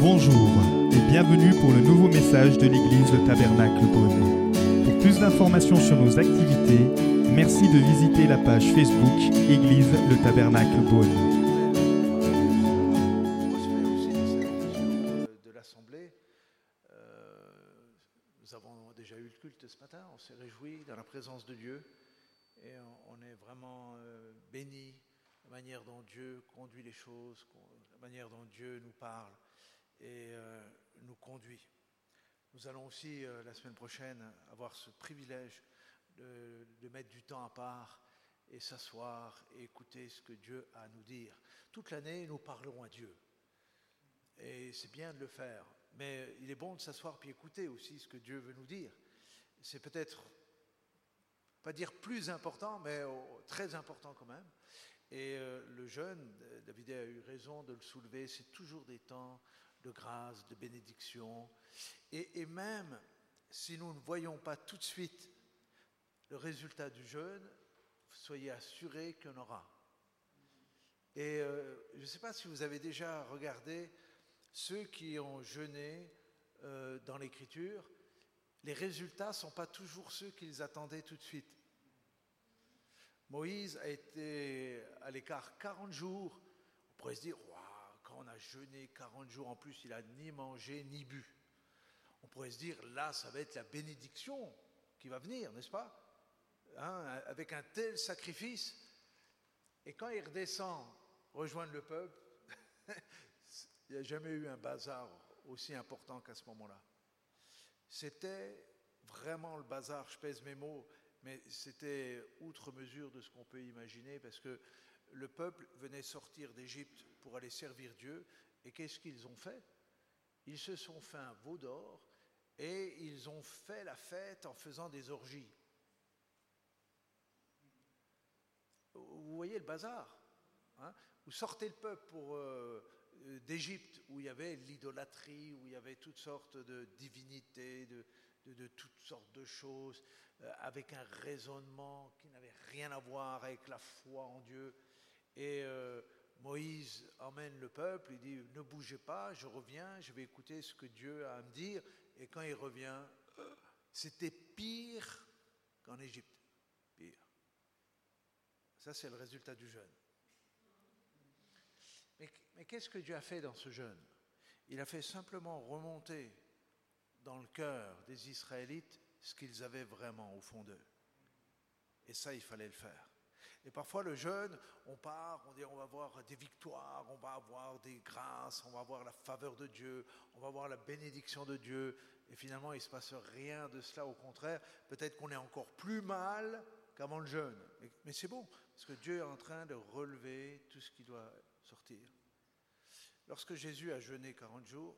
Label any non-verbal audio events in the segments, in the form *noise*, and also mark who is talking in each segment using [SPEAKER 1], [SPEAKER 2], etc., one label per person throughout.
[SPEAKER 1] Bonjour et bienvenue pour le nouveau message de l'église Le Tabernacle Beaune. Pour plus d'informations sur nos activités, merci de visiter la page Facebook Église Le Tabernacle
[SPEAKER 2] salutations de, l'Assemblée. Euh, nous avons déjà eu le culte ce matin, on s'est réjouis dans la présence de Dieu et on, est vraiment euh, bénis la manière dont Dieu conduit les choses, la manière dont Dieu nous parle et euh, nous conduit. Nous allons aussi euh, la semaine prochaine avoir ce privilège de, mettre du temps à part et s'asseoir et écouter ce que Dieu a à nous dire. Toute l'année, nous parlerons à Dieu. Et c'est bien de le faire. Mais il est bon de s'asseoir puis écouter aussi ce que Dieu veut nous dire. C'est peut-être, pas dire plus important, mais oh, très important quand même. Et euh, le jeune, David a eu raison de le soulever, c'est toujours des temps de grâce, de bénédiction. Et, même si nous ne voyons pas tout de suite le résultat du jeûne, soyez assurés en aura. Et euh, je ne sais pas si vous avez déjà regardé ceux qui ont jeûné euh, dans l'Écriture, les résultats ne sont pas toujours ceux qu'ils attendaient tout de suite. Moïse a été à l'écart 40 jours. On pourrait se dire, jeûné 40 jours, en plus, il a ni mangé ni bu. On pourrait se dire, là, ça va être la bénédiction qui va venir, n'est-ce pas? Hein, Avec un tel sacrifice. Et quand il redescend rejoindre le peuple, *laughs* il n'y a jamais eu un bazar aussi important qu'à ce moment-là. C'était vraiment le bazar, je pèse mes mots, mais c'était outre mesure de ce qu'on peut imaginer, parce que le peuple venait sortir d'Égypte pour aller servir Dieu, et qu'est-ce qu'ils ont fait? Ils se sont fait un veau d'or, et ils ont fait la fête en faisant des orgies. Vous voyez le bazar hein? Vous sortez le peuple euh, euh, d'Égypte, où il y avait l'idolâtrie, où il y avait toutes sortes de divinités, de toutes sortes de choses, euh, avec un raisonnement qui n'avait rien à voir avec la foi en Dieu. Et euh, Moïse emmène le peuple, il dit, ne bougez pas, je reviens, je vais écouter ce que Dieu a à me dire. Et quand il revient, c'était pire qu'en Égypte. Pire. Ça, c'est le résultat du jeûne. Mais qu'est-ce que Dieu a fait dans ce jeûne? Il a fait simplement remonter dans le cœur des Israélites ce qu'ils avaient vraiment au fond d'eux. Et ça, il fallait le faire. Et parfois, le jeûne, on part, on dit on va avoir des victoires, on va avoir des grâces, on va avoir la faveur de Dieu, on va avoir la bénédiction de Dieu. Et finalement, il ne se passe rien de cela. Au contraire, peut-être qu'on est encore plus mal qu'avant le jeûne. Mais, c'est bon, parce que Dieu est en train de relever tout ce qui doit sortir. Lorsque Jésus a jeûné 40 jours,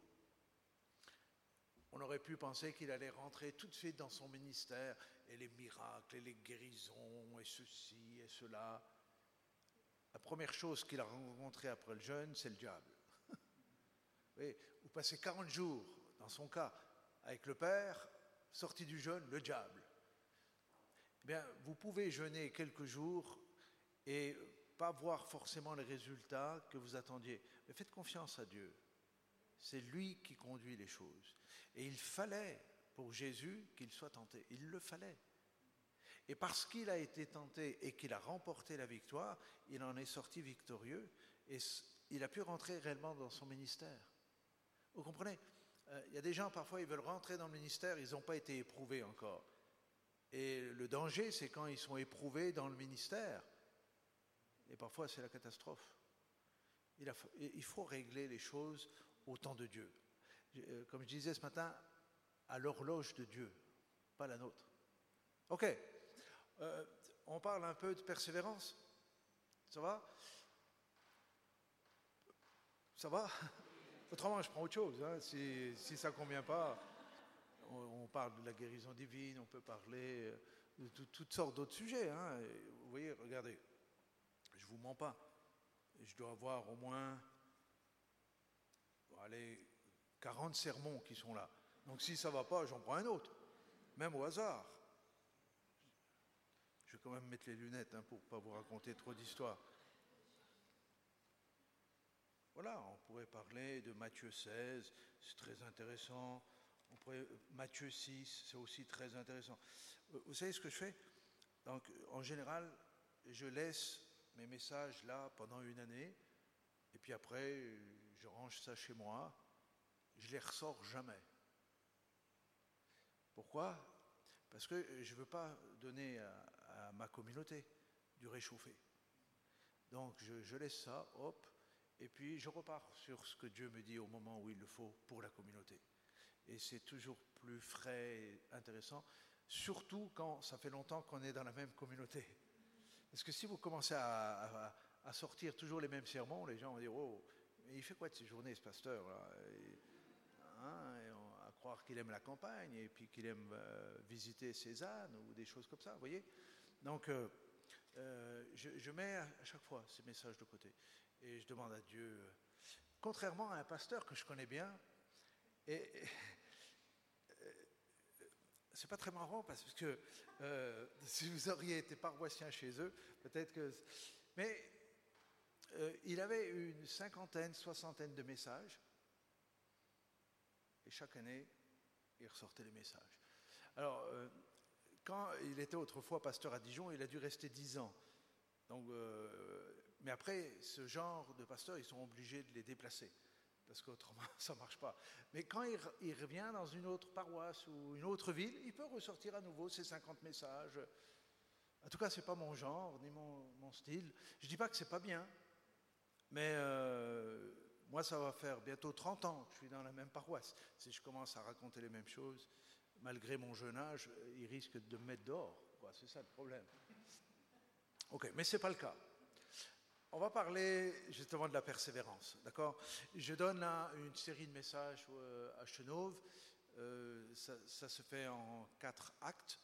[SPEAKER 2] on aurait pu penser qu'il allait rentrer tout de suite dans son ministère et les miracles et les guérisons et ceci et cela. La première chose qu'il a rencontrée après le jeûne, c'est le diable. Vous passez 40 jours, dans son cas, avec le Père, sorti du jeûne, le diable. Eh Bien, vous pouvez jeûner quelques jours et pas voir forcément les résultats que vous attendiez. Mais faites confiance à Dieu. C'est lui qui conduit les choses. Et il fallait pour Jésus qu'il soit tenté. Il le fallait. Et parce qu'il a été tenté et qu'il a remporté la victoire, il en est sorti victorieux et il a pu rentrer réellement dans son ministère. Vous comprenez? Euh, Il y a des gens, parfois, ils veulent rentrer dans le ministère, ils n'ont pas été éprouvés encore. Et le danger, c'est quand ils sont éprouvés dans le ministère. Et parfois, c'est la catastrophe. Il, il faut régler les choses au temps de Dieu. Euh, Comme je disais ce matin, à l'horloge de Dieu, pas la nôtre. Ok. Euh, on parle un peu de persévérance. Ça va? Ça va? *laughs* Autrement, je prends autre chose. hein. Si, si ça ne convient pas, on, parle de la guérison divine, on peut parler euh, de tout- toutes sortes d'autres sujets. hein. Vous voyez, regardez, je ne vous mens pas. Je dois avoir au moins allez, 40 sermons qui sont là. Donc si ça ne va pas, j'en prends un autre, même au hasard. Je vais quand même mettre les lunettes hein, pour ne pas vous raconter trop d'histoires. voilà, on pourrait parler de Matthieu 16, c'est très intéressant. Matthieu 6, c'est aussi très intéressant. Euh, vous savez ce que je fais? Donc, en général, je laisse mes messages là pendant une année, et puis après, je range ça chez moi. Je les ressors jamais. Pourquoi? Parce que je ne veux pas donner à, ma communauté du réchauffé. Donc je, laisse ça, hop, et puis je repars sur ce que Dieu me dit au moment où il le faut pour la communauté. Et c'est toujours plus frais et intéressant, surtout quand ça fait longtemps qu'on est dans la même communauté. Parce que si vous commencez à, sortir toujours les mêmes sermons, les gens vont dire Oh, mais il fait quoi de ces journées, ce pasteur là? Hein, croire qu'il aime la campagne et puis qu'il aime euh, visiter ânes ou des choses comme ça, vous voyez Donc, euh, euh, je, mets à chaque fois ces messages de côté et je demande à Dieu, contrairement à un pasteur que je connais bien, et, c'est pas très marrant parce que euh, *laughs* si vous auriez été paroissien chez eux, peut-être que. Mais euh, il avait une cinquantaine, soixantaine de messages. Et chaque année, il ressortait les messages. Alors, euh, quand il était autrefois pasteur à Dijon, il a dû rester dix ans. Donc, mais après, ce genre de pasteurs, ils sont obligés de les déplacer parce qu'autrement *laughs* ça ne marche pas. Mais quand il, revient dans une autre paroisse ou une autre ville, il peut ressortir à nouveau ses 50 messages. En tout cas, ce n'est pas mon genre, ni mon, style. Je ne dis pas que ce n'est pas bien, mais euh, moi, ça va faire bientôt 30 ans que je suis dans la même paroisse. Si je commence à raconter les mêmes choses, malgré mon jeune âge, il risque de me mettre dehors. C'est ça le problème. Ok, mais ce n'est pas le cas. On va parler justement de la persévérance, d'accord? Je donne là une série de messages euh, à Chenauve. Euh, ça, se fait en quatre actes.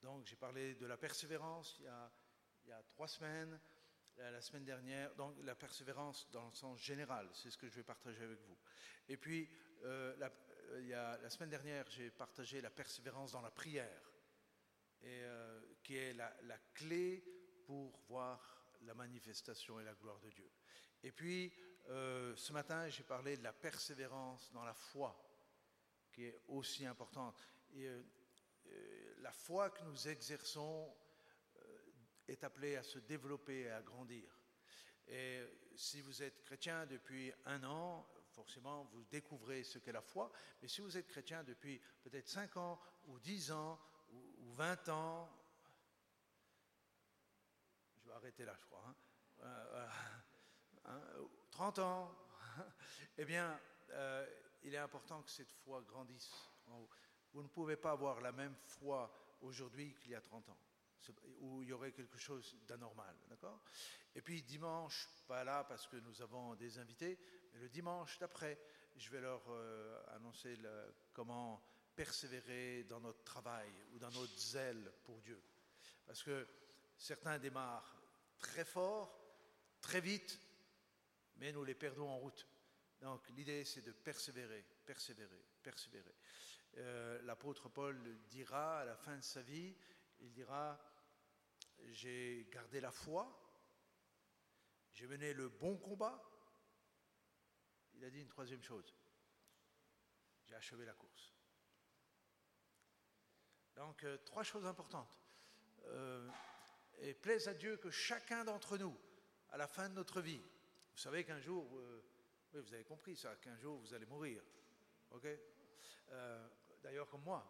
[SPEAKER 2] Donc j'ai parlé de la persévérance il y a, trois semaines, la, semaine dernière. Donc la persévérance dans le sens général, c'est ce que je vais partager avec vous. Et puis euh, la, il y a, la semaine dernière, j'ai partagé la persévérance dans la prière, et, qui est la, clé pour voir la manifestation et la gloire de Dieu. Et puis, euh, ce matin, j'ai parlé de la persévérance dans la foi, qui est aussi importante. Et, euh, euh, la foi que nous exerçons est appelée à se développer et à grandir. Et si vous êtes chrétien depuis un an, forcément, vous découvrez ce qu'est la foi. Mais si vous êtes chrétien depuis peut-être 5 ans, ou 10 ans, ou 20 ans, arrêter là, je crois. 30 hein. euh, ans, *laughs* eh bien, euh, il est important que cette foi grandisse. Vous ne pouvez pas avoir la même foi aujourd'hui qu'il y a 30 ans, où il y aurait quelque chose d'anormal, d'accord? Et puis dimanche, pas là parce que nous avons des invités, mais le dimanche d'après, je vais leur euh, annoncer comment persévérer dans notre travail ou dans notre zèle pour Dieu. Parce que certains démarrent très fort, très vite, mais nous les perdons en route. Donc l'idée, c'est de persévérer, persévérer, persévérer. Euh, l'apôtre Paul dira à la fin de sa vie, il dira, j'ai gardé la foi, j'ai mené le bon combat. Il a dit une troisième chose, j'ai achevé la course. Donc euh, trois choses importantes. Euh, et plaise à Dieu que chacun d'entre nous, à la fin de notre vie, vous savez qu'un jour, euh, oui, vous avez compris ça, qu'un jour vous allez mourir, ok? D'ailleurs comme moi.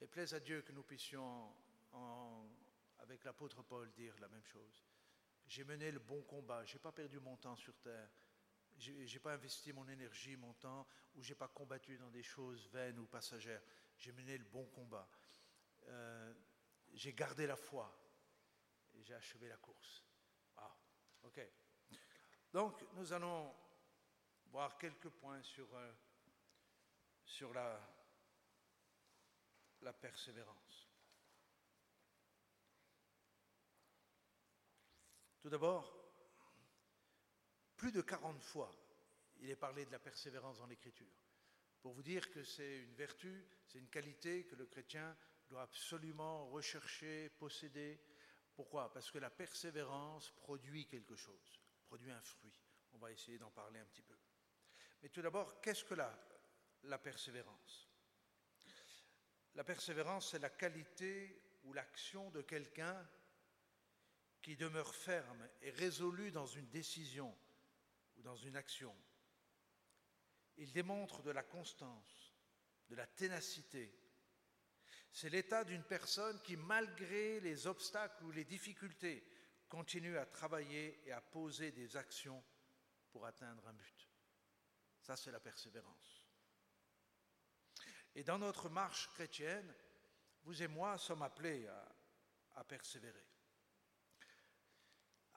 [SPEAKER 2] Et plaise à Dieu que nous puissions, avec l'apôtre Paul, dire la même chose. J'ai mené le bon combat, j'ai pas perdu mon temps sur terre, j'ai pas investi mon énergie, mon temps, ou j'ai pas combattu dans des choses vaines ou passagères. J'ai mené le bon combat. Euh, j'ai gardé la foi j'ai achevé la course. Ah, ok. Donc, nous allons voir quelques points sur, euh, sur la, la persévérance. Tout d'abord, plus de 40 fois, il est parlé de la persévérance dans l'Écriture. Pour vous dire que c'est une vertu, c'est une qualité que le chrétien doit absolument rechercher, posséder, pourquoi? Parce que la persévérance produit quelque chose, produit un fruit. On va essayer d'en parler un petit peu. Mais tout d'abord, qu'est-ce que la, la persévérance? La persévérance, c'est la qualité ou l'action de quelqu'un qui demeure ferme et résolu dans une décision ou dans une action. Il démontre de la constance, de la ténacité. C'est l'état d'une personne qui, malgré les obstacles ou les difficultés, continue à travailler et à poser des actions pour atteindre un but. Ça, c'est la persévérance. Et dans notre marche chrétienne, vous et moi sommes appelés à, persévérer.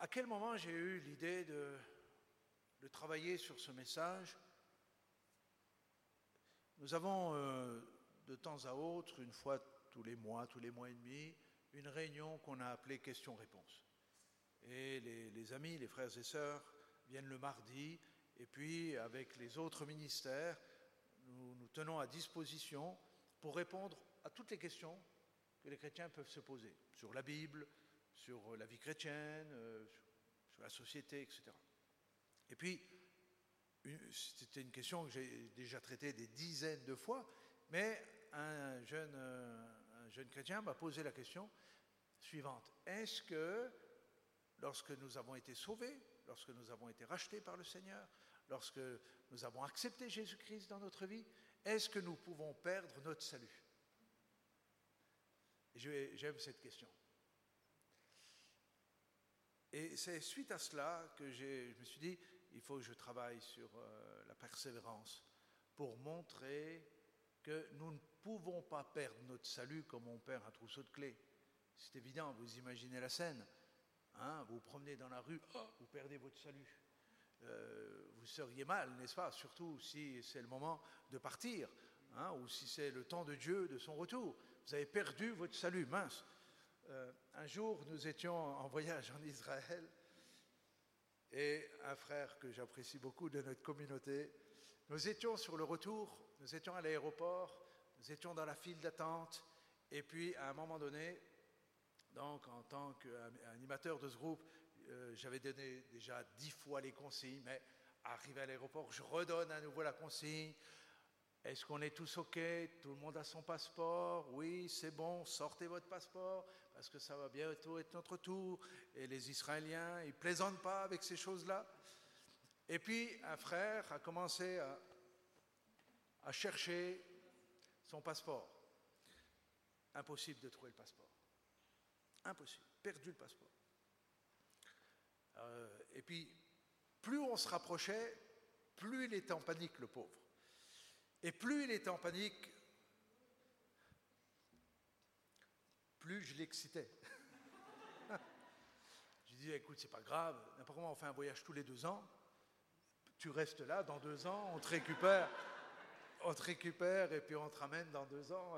[SPEAKER 2] À quel moment j'ai eu l'idée de, travailler sur ce message? Nous avons euh, de temps à autre, une fois tous les mois, tous les mois et demi, une réunion qu'on a appelée questions-réponses. Et les, les, amis, les frères et sœurs viennent le mardi, et puis avec les autres ministères, nous nous tenons à disposition pour répondre à toutes les questions que les chrétiens peuvent se poser sur la Bible, sur la vie chrétienne, euh, sur la société, etc. Et puis, c'était une question que j'ai déjà traitée des dizaines de fois, mais un jeune, euh, un jeune chrétien m'a posé la question suivante. Est-ce que lorsque nous avons été sauvés, lorsque nous avons été rachetés par le Seigneur, lorsque nous avons accepté Jésus-Christ dans notre vie, est-ce que nous pouvons perdre notre salut? J'aime cette question. Et c'est suite à cela que je me suis dit, il faut que je travaille sur euh, la persévérance pour montrer que nous ne pouvons pas perdre notre salut comme on perd un trousseau de clés. C'est évident, vous imaginez la scène. Hein, vous vous promenez dans la rue, oh, vous perdez votre salut. Euh, vous seriez mal, n'est-ce pas Surtout si c'est le moment de partir, hein, ou si c'est le temps de Dieu, de son retour. Vous avez perdu votre salut, mince. Euh, un jour, nous étions en voyage en Israël, et un frère que j'apprécie beaucoup de notre communauté, nous étions sur le retour, nous étions à l'aéroport, nous étions dans la file d'attente, et puis à un moment donné, donc en tant qu'animateur de ce groupe, euh, j'avais donné déjà dix fois les consignes, mais arrivé à l'aéroport, je redonne à nouveau la consigne. Est-ce qu'on est tous OK? Tout le monde a son passeport? Oui, c'est bon, sortez votre passeport, parce que ça va bientôt être notre tour. Et les Israéliens, ils plaisantent pas avec ces choses-là. Et puis, un frère a commencé à, chercher son passeport. Impossible de trouver le passeport. Impossible. Perdu le passeport. Euh, et puis, plus on se rapprochait, plus il était en panique, le pauvre. Et plus il était en panique, plus je l'excitais. *laughs* je dis, écoute, c'est pas grave, n'importe comment on fait un voyage tous les deux ans, tu restes là, dans deux ans, on te récupère, on te récupère et puis on te ramène dans deux ans.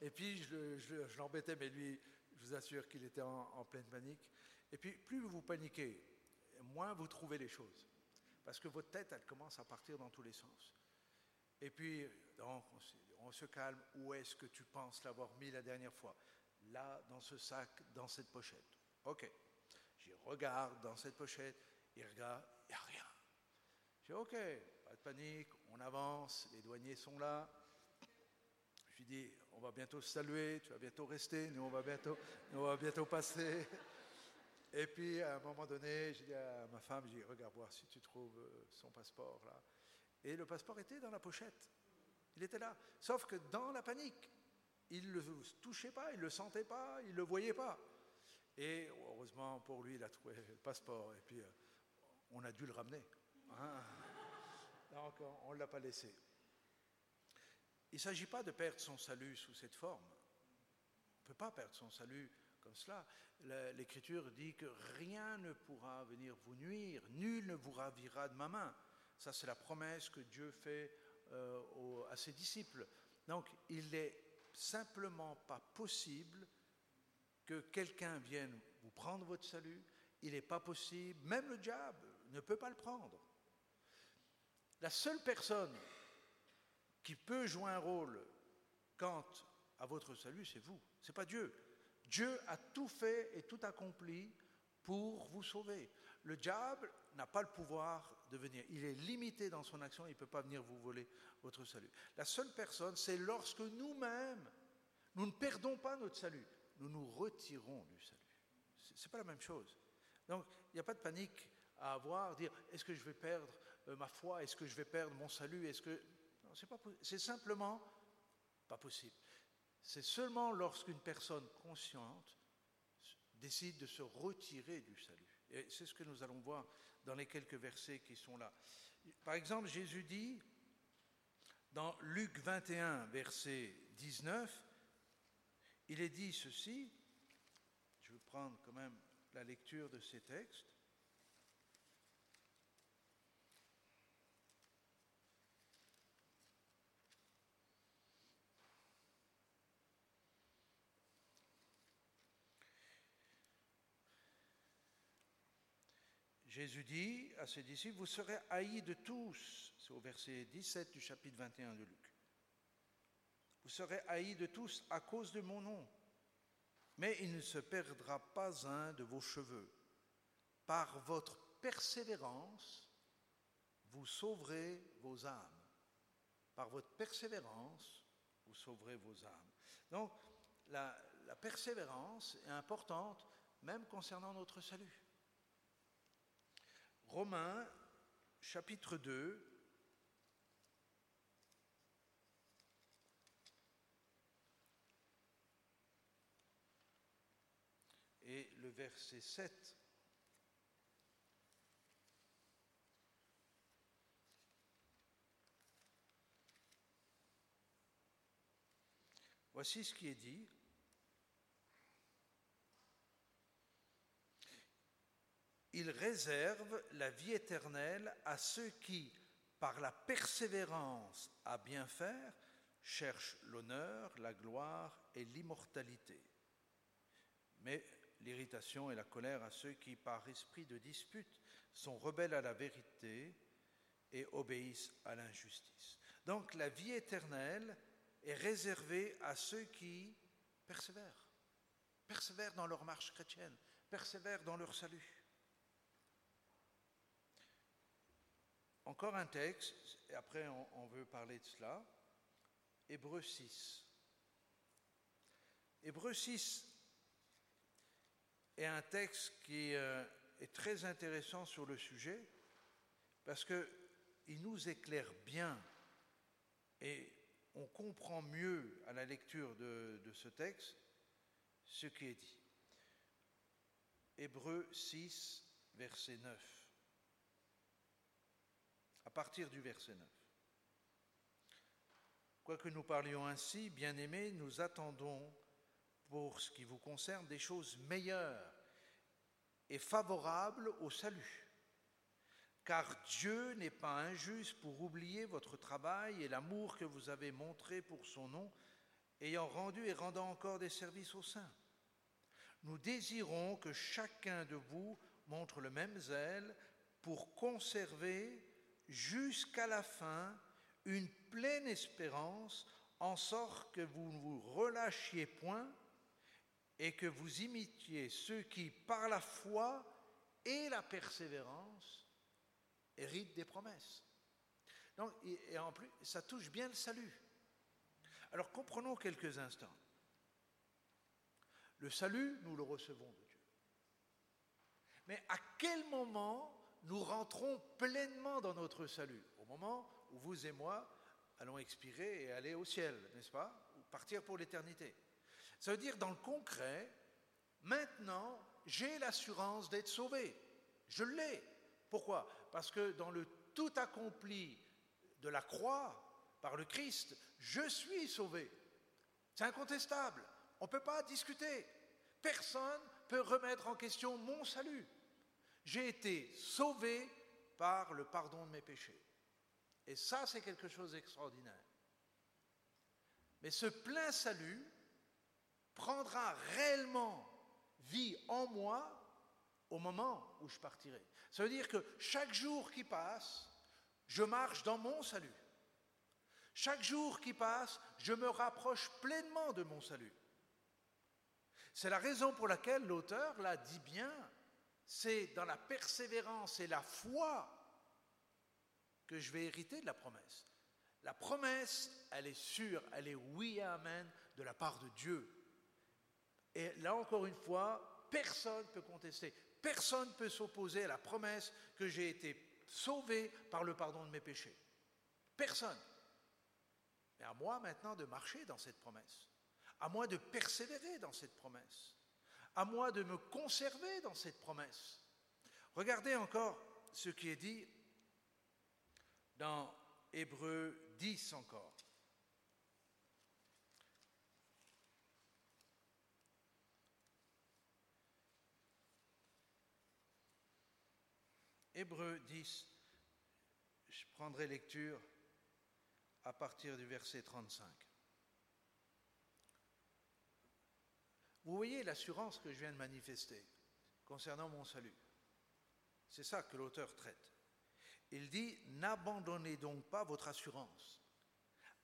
[SPEAKER 2] Et, puis je, l'embêtais, mais lui, je vous assure qu'il était en pleine panique. Et puis plus vous paniquez, moins vous trouvez les choses. Parce que votre tête, elle commence à partir dans tous les sens. Et puis, donc, on, se calme. Où est-ce que tu penses l'avoir mis la dernière fois? Là, dans ce sac, dans cette pochette. OK. J'y regarde dans cette pochette. Il regarde, il n'y a rien. Je dis OK, pas de panique, on avance, les douaniers sont là. Je lui dis, on va bientôt saluer, tu vas bientôt rester, nous on va bientôt, on va bientôt passer. Et puis, à un moment donné, j'ai dit à ma femme, j'ai dit, regarde voir si tu trouves euh, son passeport là. Et le passeport était dans la pochette. Il était là. Sauf que dans la panique, il ne le touchait pas, il ne le sentait pas, il ne le voyait pas. Et heureusement pour lui, il a trouvé le passeport. Et puis, euh, on a dû le ramener. Donc, on ne l'a pas laissé. Il ne s'agit pas de perdre son salut sous cette forme. On ne peut pas perdre son salut comme cela. L'Écriture dit que rien ne pourra venir vous nuire, nul ne vous ravira de ma main. Ça, c'est la promesse que Dieu fait euh, à ses disciples. Donc, il n'est simplement pas possible que quelqu'un vienne vous prendre votre salut. Il n'est pas possible, même le diable ne peut pas le prendre. La seule personne qui peut jouer un rôle quant à votre salut, c'est vous, ce n'est pas Dieu. Dieu a tout fait et tout accompli pour vous sauver. Le diable n'a pas le pouvoir devenir. Il est limité dans son action, il ne peut pas venir vous voler votre salut. La seule personne, c'est lorsque nous-mêmes, nous ne perdons pas notre salut, nous nous retirons du salut. Ce n'est pas la même chose. Donc, il n'y a pas de panique à avoir, dire est-ce que je vais perdre euh, ma foi, est-ce que je vais perdre mon salut, est-ce que. Non, c'est simplement pas possible. C'est seulement lorsqu'une personne consciente décide de se retirer du salut. Et c'est ce que nous allons voir dans les quelques versets qui sont là. Par exemple, Jésus dit dans Luc 21, verset 19, il est dit ceci, je vais prendre quand même la lecture de ces textes. Jésus dit à ses disciples, vous serez haïs de tous, c'est au verset 17 du chapitre 21 de Luc. Vous serez haïs de tous à cause de mon nom, mais il ne se perdra pas un de vos cheveux. Par votre persévérance, vous sauverez vos âmes. Par votre persévérance, vous sauverez vos âmes. Donc, la, la persévérance est importante, même concernant notre salut. Romains chapitre 2. Et le verset 7. Voici ce qui est dit. Il réserve la vie éternelle à ceux qui, par la persévérance à bien faire, cherchent l'honneur, la gloire et l'immortalité. Mais l'irritation et la colère à ceux qui, par esprit de dispute, sont rebelles à la vérité et obéissent à l'injustice. Donc la vie éternelle est réservée à ceux qui persévèrent, persévèrent dans leur marche chrétienne, persévèrent dans leur salut. Encore un texte, après on, veut parler de cela. Hébreu 6. Hébreu 6 est un texte qui euh, est très intéressant sur le sujet parce qu'il nous éclaire bien et on comprend mieux à la lecture de, de ce texte ce qui est dit. Hébreu 6, verset 9 partir du verset 9. Quoique nous parlions ainsi, bien-aimés, nous attendons pour ce qui vous concerne des choses meilleures et favorables au salut. Car Dieu n'est pas injuste pour oublier votre travail et l'amour que vous avez montré pour son nom, ayant rendu et rendant encore des services au sein. Nous désirons que chacun de vous montre le même zèle pour conserver jusqu'à la fin une pleine espérance, en sorte que vous ne vous relâchiez point et que vous imitiez ceux qui, par la foi et la persévérance, héritent des promesses. Donc, et en plus, ça touche bien le salut. Alors comprenons quelques instants. Le salut, nous le recevons de Dieu. Mais à quel moment nous rentrons pleinement dans notre salut, au moment où vous et moi allons expirer et aller au ciel, n'est-ce pas? Ou partir pour l'éternité. Ça veut dire, dans le concret, maintenant, j'ai l'assurance d'être sauvé. Je l'ai. Pourquoi? Parce que dans le tout accompli de la croix, par le Christ, je suis sauvé. C'est incontestable. On ne peut pas discuter. Personne ne peut remettre en question mon salut. J'ai été sauvé par le pardon de mes péchés. Et ça, c'est quelque chose d'extraordinaire. Mais ce plein salut prendra réellement vie en moi au moment où je partirai. Ça veut dire que chaque jour qui passe, je marche dans mon salut. Chaque jour qui passe, je me rapproche pleinement de mon salut. C'est la raison pour laquelle l'auteur l'a dit bien c'est dans la persévérance et la foi que je vais hériter de la promesse. La promesse, elle est sûre, elle est oui et amen de la part de Dieu. Et là encore une fois, personne ne peut contester, personne ne peut s'opposer à la promesse que j'ai été sauvé par le pardon de mes péchés. Personne. Mais à moi maintenant de marcher dans cette promesse, à moi de persévérer dans cette promesse, à moi de me conserver dans cette promesse. Regardez encore ce qui est dit dans Hébreu 10 encore. Hébreu 10, je prendrai lecture à partir du verset 35. Vous voyez l'assurance que je viens de manifester concernant mon salut. C'est ça que l'auteur traite. Il dit, n'abandonnez donc pas votre assurance,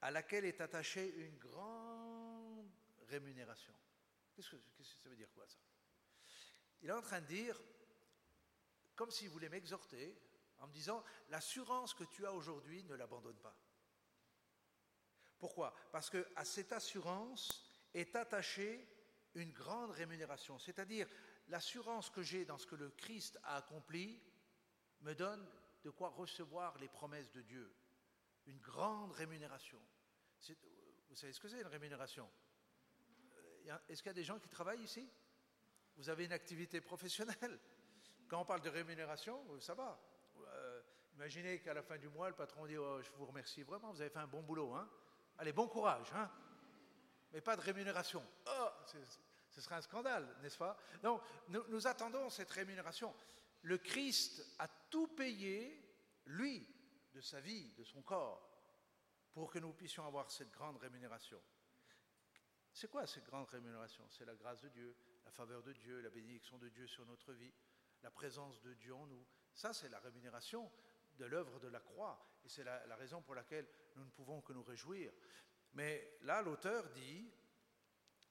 [SPEAKER 2] à laquelle est attachée une grande rémunération. Qu'est-ce que, ça veut dire quoi ça? Il est en train de dire, comme s'il voulait m'exhorter, en me disant, l'assurance que tu as aujourd'hui, ne l'abandonne pas. Pourquoi? Parce que à cette assurance est attachée une grande rémunération, c'est-à-dire l'assurance que j'ai dans ce que le Christ a accompli me donne de quoi recevoir les promesses de Dieu. Une grande rémunération. Vous savez ce que c'est une rémunération? Euh, Est-ce qu'il y a des gens qui travaillent ici? Vous avez une activité professionnelle? Quand on parle de rémunération, ça va. Euh, imaginez qu'à la fin du mois, le patron dit oh, Je vous remercie vraiment, vous avez fait un bon boulot. Hein Allez, bon courage. Hein Mais pas de rémunération. Oh, ce serait un scandale, n'est-ce pas? Donc, nous, attendons cette rémunération. Le Christ a tout payé, lui, de sa vie, de son corps, pour que nous puissions avoir cette grande rémunération. C'est quoi cette grande rémunération? C'est la grâce de Dieu, la faveur de Dieu, la bénédiction de Dieu sur notre vie, la présence de Dieu en nous. Ça, c'est la rémunération de l'œuvre de la croix. Et c'est la, la, raison pour laquelle nous ne pouvons que nous réjouir. Mais là, l'auteur dit,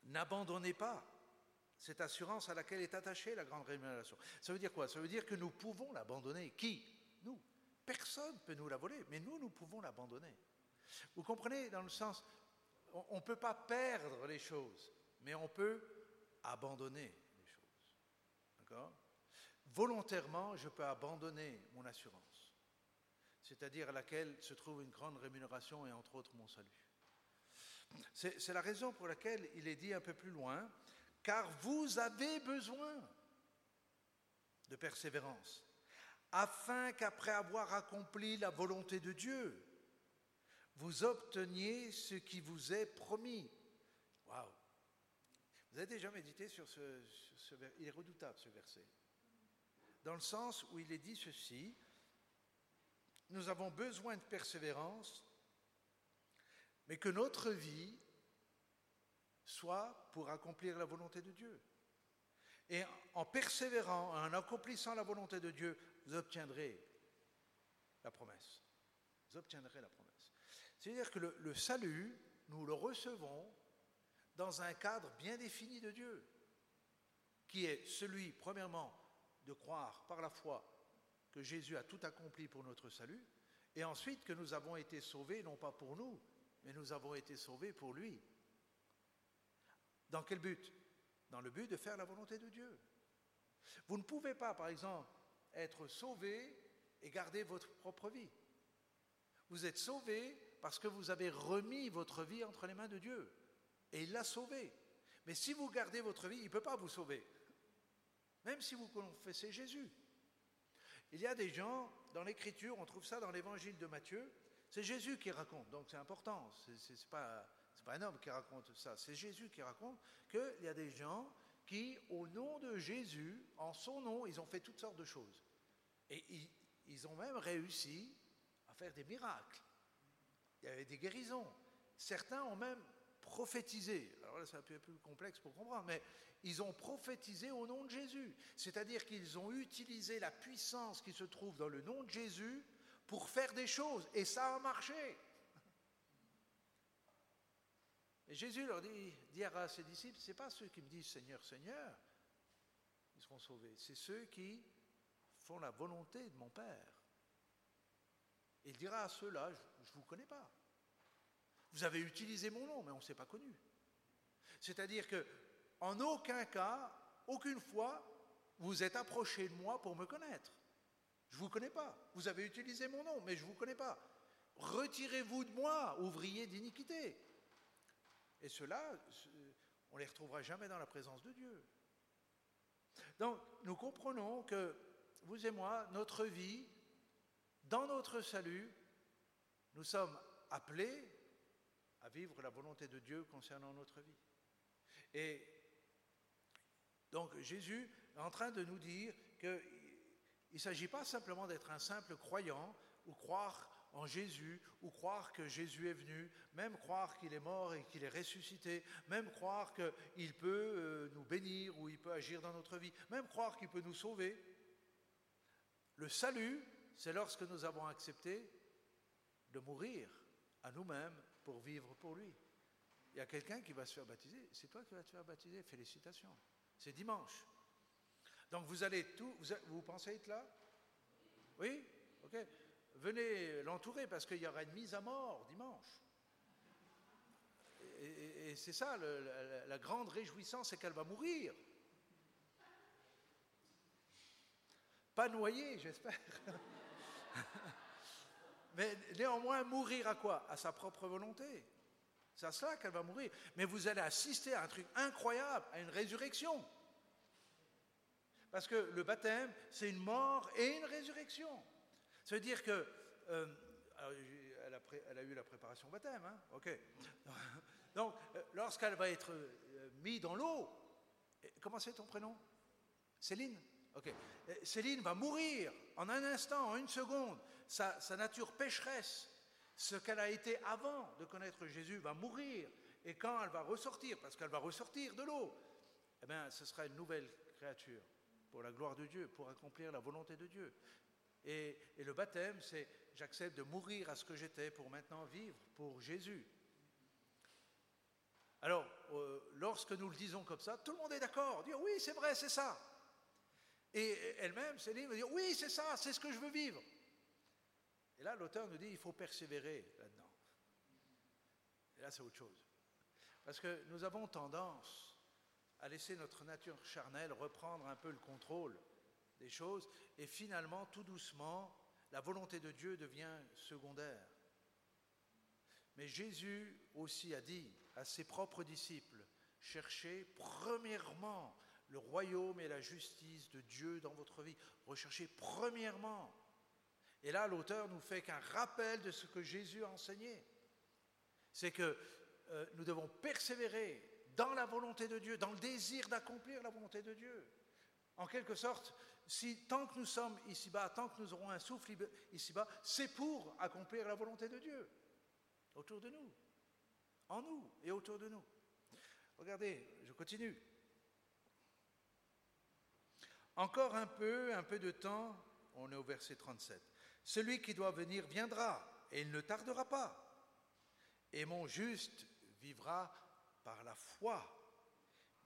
[SPEAKER 2] n'abandonnez pas cette assurance à laquelle est attachée la grande rémunération. Ça veut dire quoi? Ça veut dire que nous pouvons l'abandonner. Qui? Nous. Personne ne peut nous la voler, mais nous, nous pouvons l'abandonner. Vous comprenez? Dans le sens, on ne peut pas perdre les choses, mais on peut abandonner les choses. D'accord? Volontairement, je peux abandonner mon assurance, c'est-à-dire à laquelle se trouve une grande rémunération et entre autres mon salut. C'est la raison pour laquelle il est dit un peu plus loin, car vous avez besoin de persévérance, afin qu'après avoir accompli la volonté de Dieu, vous obteniez ce qui vous est promis. Waouh Vous avez déjà médité sur ce, ce verset Il est redoutable ce verset. Dans le sens où il est dit ceci, nous avons besoin de persévérance, mais que notre vie soit pour accomplir la volonté de Dieu. Et en persévérant, en accomplissant la volonté de Dieu, vous obtiendrez la promesse. Vous obtiendrez la promesse. C'est-à-dire que le, salut, nous le recevons dans un cadre bien défini de Dieu, qui est celui, premièrement, de croire par la foi que Jésus a tout accompli pour notre salut, et ensuite que nous avons été sauvés, non pas pour nous, mais nous avons été sauvés pour lui. Dans quel but? Dans le but de faire la volonté de Dieu. Vous ne pouvez pas, par exemple, être sauvé et garder votre propre vie. Vous êtes sauvé parce que vous avez remis votre vie entre les mains de Dieu. Et il l'a sauvé. Mais si vous gardez votre vie, il ne peut pas vous sauver. Même si vous confessez Jésus. Il y a des gens, dans l'Écriture, on trouve ça dans l'Évangile de Matthieu, c'est Jésus qui raconte, donc c'est important. Ce n'est pas, un homme qui raconte ça, c'est Jésus qui raconte qu'il y a des gens qui, au nom de Jésus, en son nom, ils ont fait toutes sortes de choses. Et ils, ils ont même réussi à faire des miracles. Il y avait des guérisons. Certains ont même prophétisé. Alors là, c'est un peu plus complexe pour comprendre, mais ils ont prophétisé au nom de Jésus. C'est-à-dire qu'ils ont utilisé la puissance qui se trouve dans le nom de Jésus pour faire des choses. Et ça a marché. Et Jésus leur dit, dit à ses disciples, ce n'est pas ceux qui me disent Seigneur, Seigneur, ils seront sauvés. C'est ceux qui font la volonté de mon Père. Il dira à ceux-là, je ne vous connais pas. Vous avez utilisé mon nom, mais on ne s'est pas connu. C'est-à-dire que, en aucun cas, aucune fois, vous êtes approché de moi pour me connaître. Je ne vous connais pas. Vous avez utilisé mon nom, mais je ne vous connais pas. Retirez-vous de moi, ouvrier d'iniquité. Et cela, on ne les retrouvera jamais dans la présence de Dieu. Donc, nous comprenons que, vous et moi, notre vie, dans notre salut, nous sommes appelés à vivre la volonté de Dieu concernant notre vie. Et donc Jésus est en train de nous dire qu'il ne s'agit pas simplement d'être un simple croyant ou croire en Jésus, ou croire que Jésus est venu, même croire qu'il est mort et qu'il est ressuscité, même croire qu'il peut euh, nous bénir ou il peut agir dans notre vie, même croire qu'il peut nous sauver. Le salut, c'est lorsque nous avons accepté de mourir à nous-mêmes pour vivre pour lui. Il y a quelqu'un qui va se faire baptiser. C'est toi qui vas te faire baptiser. Félicitations. C'est dimanche. Donc vous allez tout. Vous, vous pensez être là? Oui? Ok venez l'entourer parce qu'il y aura une mise à mort dimanche. Et, c'est ça, la, grande réjouissance, c'est qu'elle va mourir. Pas noyée, j'espère. *laughs* Mais néanmoins, mourir à quoi? À sa propre volonté. C'est à cela qu'elle va mourir. Mais vous allez assister à un truc incroyable, à une résurrection. Parce que le baptême, c'est une mort et une résurrection. Ça veut dire que. Euh, elle, a eu la préparation baptême, hein Ok. *laughs* Donc, euh, lorsqu'elle va être euh, mise dans l'eau, comment c'est ton prénom? Céline? Ok. Céline va mourir en un instant, en une seconde. Sa, sa nature pécheresse, ce qu'elle a été avant de connaître Jésus, va mourir. Et quand elle va ressortir, parce qu'elle va ressortir de l'eau, eh bien, ce sera une nouvelle créature pour la gloire de Dieu, pour accomplir la volonté de Dieu. Et, le baptême, c'est j'accepte de mourir à ce que j'étais pour maintenant vivre pour Jésus. Alors, euh, lorsque nous le disons comme ça, tout le monde est d'accord, dire oui, c'est vrai, c'est ça. Et elle-même, Céline, va dire oui, c'est ça, c'est ce que je veux vivre. Et là, l'auteur nous dit il faut persévérer là-dedans. Et là, c'est autre chose. Parce que nous avons tendance à laisser notre nature charnelle reprendre un peu le contrôle des choses, et finalement, tout doucement, la volonté de Dieu devient secondaire. Mais Jésus aussi a dit à ses propres disciples, cherchez premièrement le royaume et la justice de Dieu dans votre vie. Recherchez premièrement. Et là, l'auteur nous fait qu'un rappel de ce que Jésus a enseigné. C'est que euh, nous devons persévérer dans la volonté de Dieu, dans le désir d'accomplir la volonté de Dieu. En quelque sorte, tant que nous sommes ici-bas, tant que nous aurons un souffle ici-bas, c'est pour accomplir la volonté de Dieu autour de nous, en nous et autour de nous. Regardez, je continue. Encore un peu, un peu de temps, on est au verset 37. Celui qui doit venir viendra, et il ne tardera pas. Et mon juste vivra par la foi.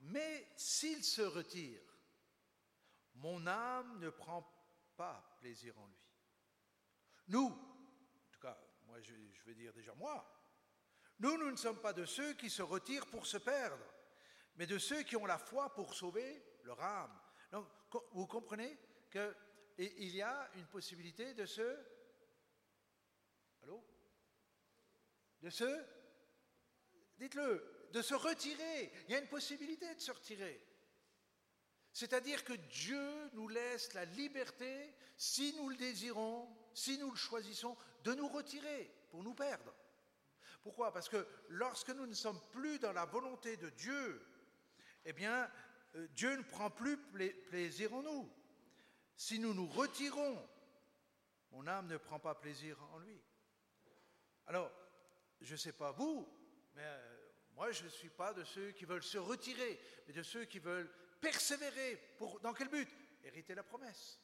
[SPEAKER 2] Mais s'il se retire, mon âme ne prend pas plaisir en lui. Nous, en tout cas, moi je, vais dire déjà moi, nous, nous ne sommes pas de ceux qui se retirent pour se perdre, mais de ceux qui ont la foi pour sauver leur âme. Donc, vous comprenez qu'il y a une possibilité de se... Allô? De se... Dites-le, de se retirer. Il y a une possibilité de se retirer. C'est-à-dire que Dieu nous laisse la liberté, si nous le désirons, si nous le choisissons, de nous retirer pour nous perdre. Pourquoi? Parce que lorsque nous ne sommes plus dans la volonté de Dieu, eh bien, euh, Dieu ne prend plus plaisir en nous. Si nous nous retirons, mon âme ne prend pas plaisir en lui. Alors, je ne sais pas vous, mais euh, moi je ne suis pas de ceux qui veulent se retirer, mais de ceux qui veulent persévérer. Pour, dans quel but? Hériter la promesse.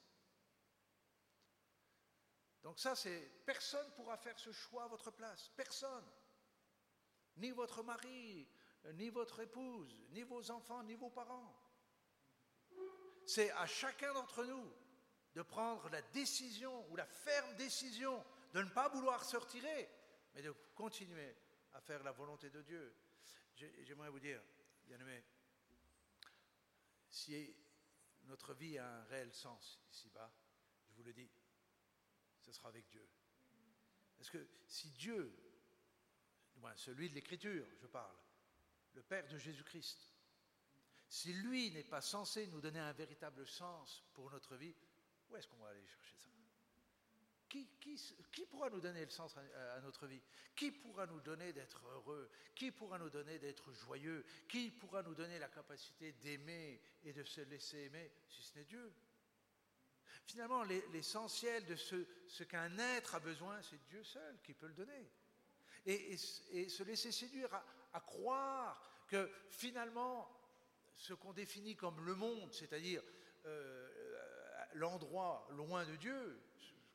[SPEAKER 2] Donc ça, c'est personne pourra faire ce choix à votre place. Personne. Ni votre mari, ni votre épouse, ni vos enfants, ni vos parents. C'est à chacun d'entre nous de prendre la décision ou la ferme décision de ne pas vouloir se retirer, mais de continuer à faire la volonté de Dieu. J'aimerais vous dire, bien aimé, si notre vie a un réel sens ici-bas, je vous le dis, ce sera avec Dieu. Parce que si Dieu, celui de l'Écriture, je parle, le Père de Jésus-Christ, si lui n'est pas censé nous donner un véritable sens pour notre vie, où est-ce qu'on va aller chercher ça? Qui, pourra nous donner le sens à, notre vie? Qui pourra nous donner d'être heureux? Qui pourra nous donner d'être joyeux? Qui pourra nous donner la capacité d'aimer et de se laisser aimer si ce n'est Dieu? Finalement, l'essentiel de ce, qu'un être a besoin, c'est Dieu seul qui peut le donner. Et, se laisser séduire à, croire que finalement, ce qu'on définit comme le monde, c'est-à-dire euh, l'endroit loin de Dieu,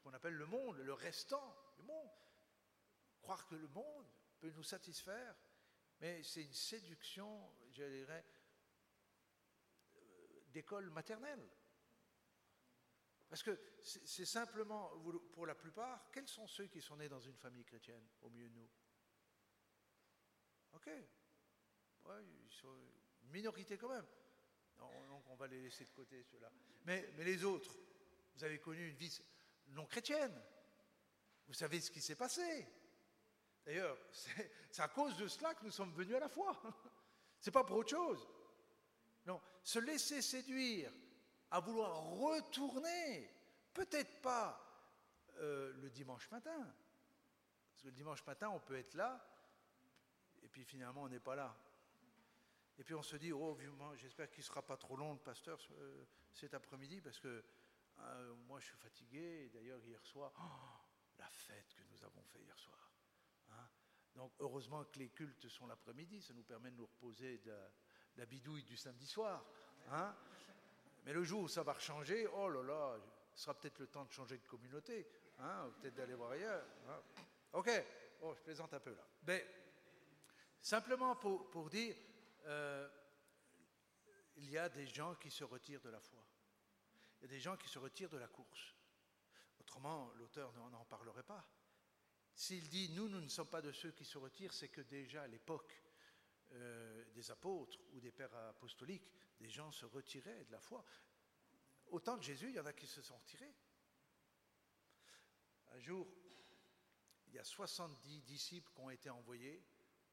[SPEAKER 2] qu'on appelle le monde, le restant du monde. Croire que le monde peut nous satisfaire, mais c'est une séduction, je dirais, euh, d'école maternelle. Parce que c'est simplement, pour la plupart, quels sont ceux qui sont nés dans une famille chrétienne au milieu de nous? Ok. Ils sont une minorité quand même. Donc on va les laisser de côté, ceux-là. Mais les autres, vous avez connu une vie non chrétienne. Vous savez ce qui s'est passé. D'ailleurs, *laughs* c'est à cause de cela que nous sommes venus à la foi. *laughs* C'est pas pour autre chose. Non, se laisser séduire à vouloir retourner, peut-être pas euh, le dimanche matin, parce que le dimanche matin, on peut être là, et puis finalement, on n'est pas là. Et puis on se dit, oh, j'espère qu'il ne sera pas trop long, le pasteur, cet après-midi, parce que euh, moi, je suis fatigué. D'ailleurs, hier soir, oh, la fête que nous avons fait hier soir. Hein. Donc, heureusement que les cultes sont l'après-midi. Ça nous permet de nous reposer de, la bidouille du samedi soir. Hein. Mais le jour où ça va changer, oh là là, ce sera peut-être le temps de changer de communauté. Hein, peut-être d'aller voir ailleurs. Ok, oh, je plaisante un peu là. Mais simplement pour, dire, euh, il y a des gens qui se retirent de la foi il y a des gens qui se retirent de la course. Autrement, l'auteur n'en parlerait pas. S'il dit nous, nous ne sommes pas de ceux qui se retirent, c'est que déjà à l'époque euh, des apôtres ou des pères apostoliques, des gens se retiraient de la foi. Autant que Jésus, il y en a qui se sont retirés. Un jour, il y a 70 disciples qui ont été envoyés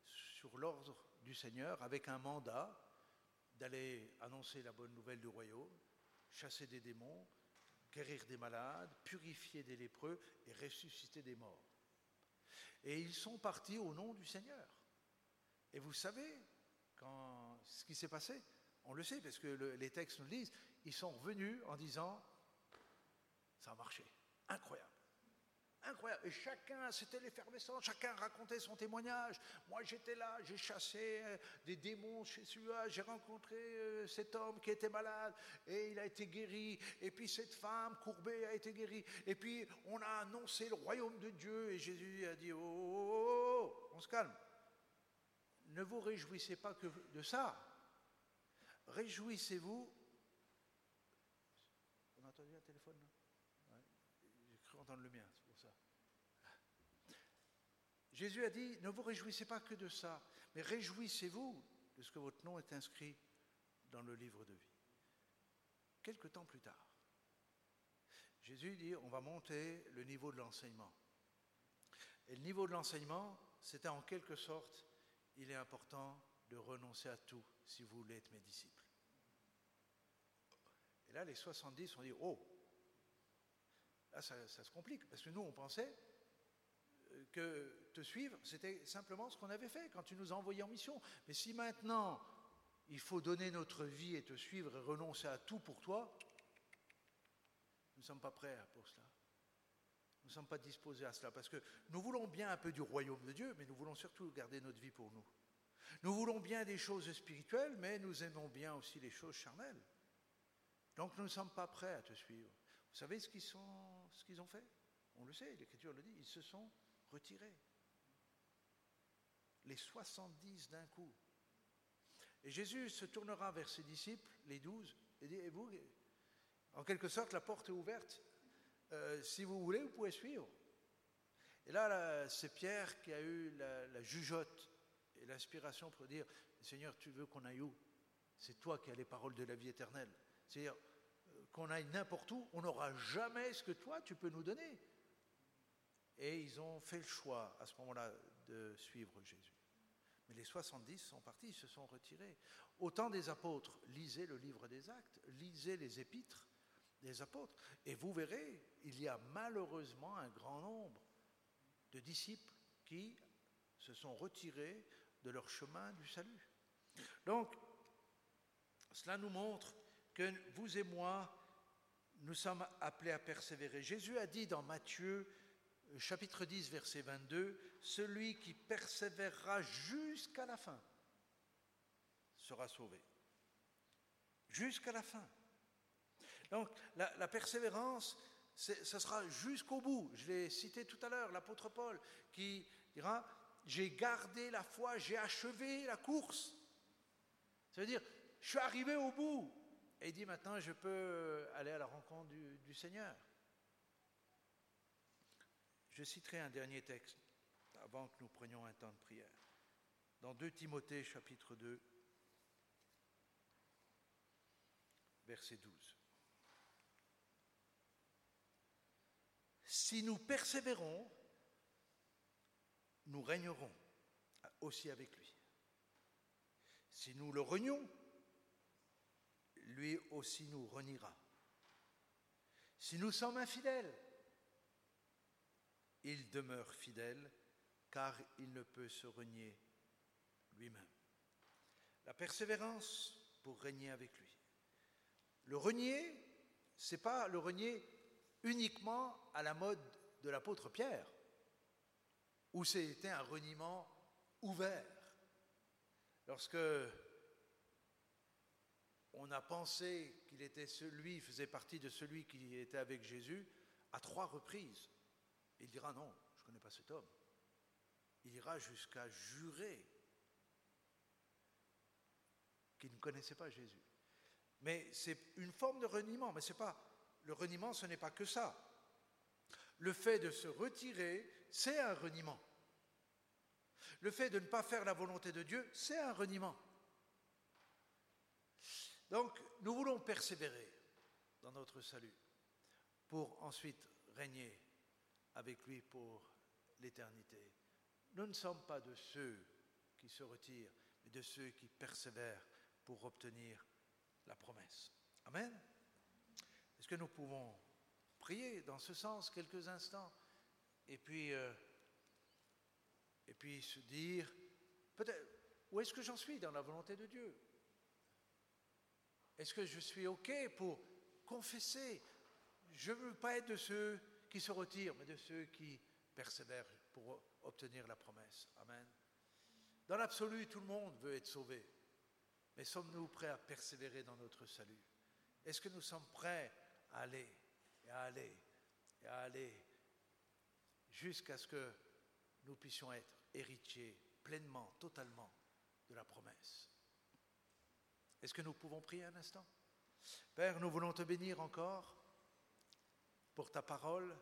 [SPEAKER 2] sur l'ordre du Seigneur avec un mandat d'aller annoncer la bonne nouvelle du royaume chasser des démons, guérir des malades, purifier des lépreux et ressusciter des morts. Et ils sont partis au nom du Seigneur. Et vous savez ce qui s'est passé On le sait parce que les textes nous le disent. Ils sont revenus en disant, ça a marché. Incroyable. Incroyable. Et chacun, c'était l'effervescence, chacun racontait son témoignage. Moi, j'étais là, j'ai chassé euh, des démons chez celui-là, j'ai rencontré euh, cet homme qui était malade et il a été guéri. Et puis cette femme courbée a été guérie. Et puis on a annoncé le royaume de Dieu et Jésus a dit, oh, oh, oh, oh on se calme. Ne vous réjouissez pas que de ça. Réjouissez-vous. On a entendu un téléphone là J'ai cru entendre le mien. Jésus a dit, ne vous réjouissez pas que de ça, mais réjouissez-vous de ce que votre nom est inscrit dans le livre de vie. Quelque temps plus tard, Jésus dit, on va monter le niveau de l'enseignement. Et le niveau de l'enseignement, c'était en quelque sorte, il est important de renoncer à tout si vous voulez être mes disciples. Et là, les 70 ont dit, oh, là, ça, ça se complique, parce que nous, on pensait, que te suivre, c'était simplement ce qu'on avait fait quand tu nous as envoyés en mission. Mais si maintenant il faut donner notre vie et te suivre et renoncer à tout pour toi, nous ne sommes pas prêts pour cela. Nous ne sommes pas disposés à cela parce que nous voulons bien un peu du royaume de Dieu, mais nous voulons surtout garder notre vie pour nous. Nous voulons bien des choses spirituelles, mais nous aimons bien aussi les choses charnelles. Donc nous ne sommes pas prêts à te suivre. Vous savez ce qu'ils, ce qu'ils ont fait? On le sait, l'Écriture le dit, ils se sont retirés. Les 70 d'un coup. Et Jésus se tournera vers ses disciples, les douze, et dit, et vous, en quelque sorte, la porte est ouverte. Euh, si vous voulez, vous pouvez suivre. Et là, c'est Pierre qui a eu la, la jugeote et l'inspiration pour dire, Seigneur, tu veux qu'on aille où? C'est toi qui as les paroles de la vie éternelle. C'est-à-dire euh, qu'on aille n'importe où, on n'aura jamais ce que toi, tu peux nous donner. Et ils ont fait le choix à ce moment-là de suivre Jésus. Mais les 70 sont partis, ils se sont retirés. Autant des apôtres, lisez le livre des actes, lisez les épîtres des apôtres, et vous verrez, il y a malheureusement un grand nombre de disciples qui se sont retirés de leur chemin du salut. Donc, cela nous montre que vous et moi, nous sommes appelés à persévérer. Jésus a dit dans Matthieu chapitre 10, verset 22, Celui qui persévérera jusqu'à la fin sera sauvé. Jusqu'à la fin. Donc la, persévérance, ce sera jusqu'au bout. Je l'ai cité tout à l'heure, l'apôtre Paul, qui dira, j'ai gardé la foi, j'ai achevé la course. Ça veut dire, je suis arrivé au bout. Et il dit maintenant, je peux aller à la rencontre du Seigneur. Je citerai un dernier texte avant que nous prenions un temps de prière. Dans 2 Timothée chapitre 2, verset 12. Si nous persévérons, nous régnerons aussi avec lui. Si nous le renions, lui aussi nous reniera. Si nous sommes infidèles, il demeure fidèle car il ne peut se renier lui-même. La persévérance pour régner avec lui. Le renier, ce n'est pas le renier uniquement à la mode de l'apôtre Pierre, où c'était un reniement ouvert. Lorsque on a pensé qu'il était celui, faisait partie de celui qui était avec Jésus, à trois reprises, il dira non, je ne connais pas cet homme. Il ira jusqu'à jurer qu'il ne connaissait pas Jésus. Mais c'est une forme de reniement, mais c'est pas le reniement, ce n'est pas que ça. Le fait de se retirer, c'est un reniement. Le fait de ne pas faire la volonté de Dieu, c'est un reniement. Donc, nous voulons persévérer dans notre salut pour ensuite régner avec lui pour l'éternité. Nous ne sommes pas de ceux qui se retirent, mais de ceux qui persévèrent pour obtenir la promesse. Amen. Est-ce que nous pouvons prier dans ce sens quelques instants et puis, euh, et puis se dire, peut-être, où est-ce que j'en suis dans la volonté de Dieu? Est-ce que je suis OK pour confesser? Je ne veux pas être de ceux qui se retirent, mais de ceux qui persévèrent pour obtenir la promesse. Amen. Dans l'absolu, tout le monde veut être sauvé. Mais sommes-nous prêts à persévérer dans notre salut? Est-ce que nous sommes prêts à aller et à aller et à aller jusqu'à ce que nous puissions être héritiers pleinement, totalement de la promesse? Est-ce que nous pouvons prier un instant? Père, nous voulons te bénir encore pour ta parole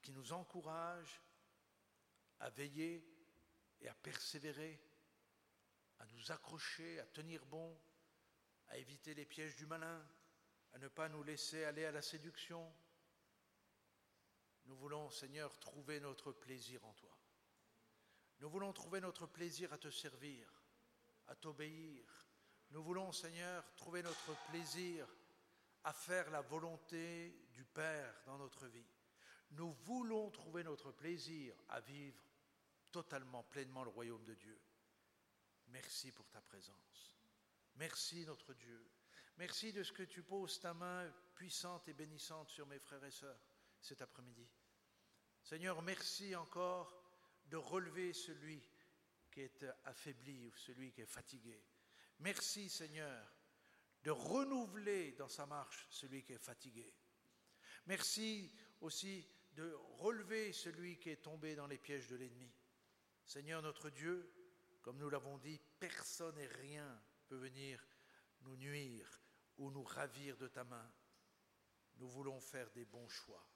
[SPEAKER 2] qui nous encourage à veiller et à persévérer, à nous accrocher, à tenir bon, à éviter les pièges du malin, à ne pas nous laisser aller à la séduction. Nous voulons, Seigneur, trouver notre plaisir en toi. Nous voulons trouver notre plaisir à te servir, à t'obéir. Nous voulons, Seigneur, trouver notre plaisir à faire la volonté du Père dans notre vie. Nous voulons trouver notre plaisir à vivre totalement, pleinement le royaume de Dieu. Merci pour ta présence. Merci notre Dieu. Merci de ce que tu poses ta main puissante et bénissante sur mes frères et sœurs cet après-midi. Seigneur, merci encore de relever celui qui est affaibli ou celui qui est fatigué. Merci Seigneur de renouveler dans sa marche celui qui est fatigué. Merci aussi de relever celui qui est tombé dans les pièges de l'ennemi. Seigneur notre Dieu, comme nous l'avons dit, personne et rien peut venir nous nuire ou nous ravir de ta main. Nous voulons faire des bons choix.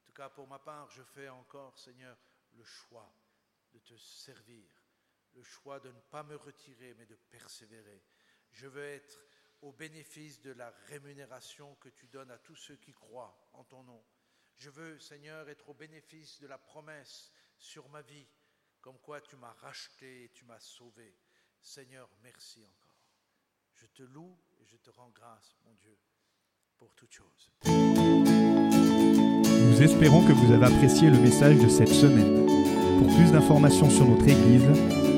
[SPEAKER 2] En tout cas, pour ma part, je fais encore, Seigneur, le choix de te servir, le choix de ne pas me retirer, mais de persévérer. Je veux être au bénéfice de la rémunération que tu donnes à tous ceux qui croient en ton nom. Je veux, Seigneur, être au bénéfice de la promesse sur ma vie, comme quoi tu m'as racheté et tu m'as sauvé. Seigneur, merci encore. Je te loue et je te rends grâce, mon Dieu, pour toutes choses.
[SPEAKER 1] Nous espérons que vous avez apprécié le message de cette semaine. Pour plus d'informations sur notre Église,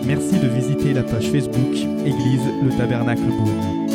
[SPEAKER 1] merci de visiter la page Facebook Église le Tabernacle Beaune.